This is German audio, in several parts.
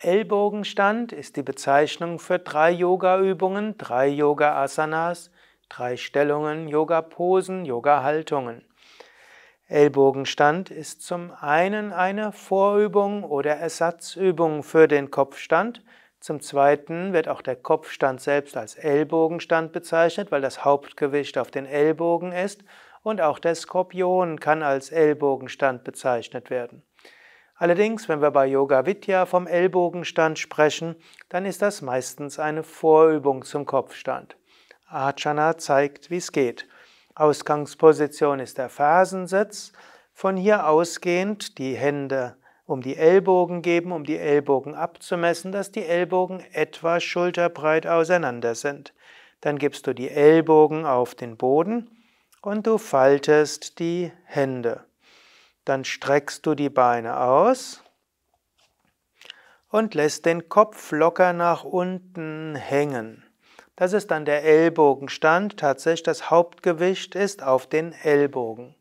Ellbogenstand ist die Bezeichnung für drei Yoga-Übungen, drei Yoga-Asanas, drei Stellungen, Yoga-Posen, Yoga-Haltungen. Ellbogenstand ist zum einen eine Vorübung oder Ersatzübung für den Kopfstand. Zum zweiten wird auch der Kopfstand selbst als Ellbogenstand bezeichnet, weil das Hauptgewicht auf den Ellbogen ist. Und auch der Skorpion kann als Ellbogenstand bezeichnet werden. Allerdings, wenn wir bei Yoga Vidya vom Ellbogenstand sprechen, dann ist das meistens eine Vorübung zum Kopfstand. Ajana zeigt, wie es geht. Ausgangsposition ist der Fersensitz. Von hier ausgehend die Hände um die Ellbogen geben, um die Ellbogen abzumessen, dass die Ellbogen etwa schulterbreit auseinander sind. Dann gibst du die Ellbogen auf den Boden und du faltest die Hände. Dann streckst du die Beine aus und lässt den Kopf locker nach unten hängen. Das ist dann der Ellbogenstand. Tatsächlich das Hauptgewicht ist auf den Ellbogen.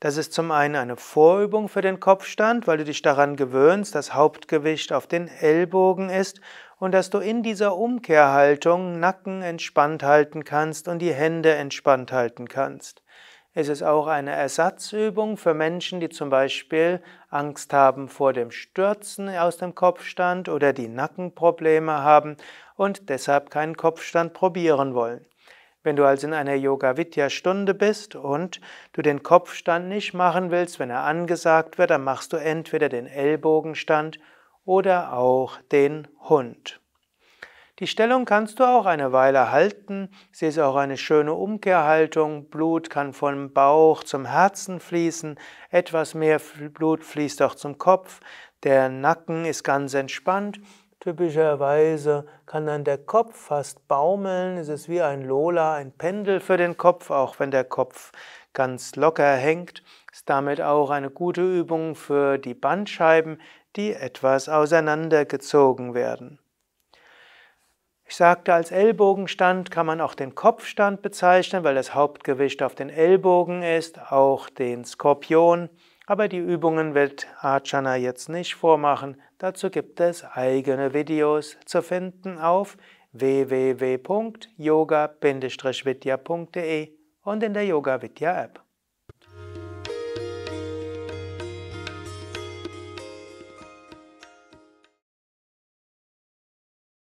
Das ist zum einen eine Vorübung für den Kopfstand, weil du dich daran gewöhnst, dass Hauptgewicht auf den Ellbogen ist und dass du in dieser Umkehrhaltung Nacken entspannt halten kannst und die Hände entspannt halten kannst. Es ist auch eine Ersatzübung für Menschen, die zum Beispiel Angst haben vor dem Stürzen aus dem Kopfstand oder die Nackenprobleme haben und deshalb keinen Kopfstand probieren wollen. Wenn du also in einer Yoga-Vidya-Stunde bist und du den Kopfstand nicht machen willst, wenn er angesagt wird, dann machst du entweder den Ellbogenstand oder auch den Hund. Die Stellung kannst du auch eine Weile halten. Sie ist auch eine schöne Umkehrhaltung. Blut kann vom Bauch zum Herzen fließen. Etwas mehr Blut fließt auch zum Kopf. Der Nacken ist ganz entspannt. Typischerweise kann dann der Kopf fast baumeln. Es ist wie ein Lola, ein Pendel für den Kopf, auch wenn der Kopf ganz locker hängt. Ist damit auch eine gute Übung für die Bandscheiben, die etwas auseinandergezogen werden. Ich sagte, als Ellbogenstand kann man auch den Kopfstand bezeichnen, weil das Hauptgewicht auf den Ellbogen ist, auch den Skorpion. Aber die Übungen wird Archana jetzt nicht vormachen. Dazu gibt es eigene Videos zu finden auf www.yoga-vidya.de und in der Yoga Vidya App.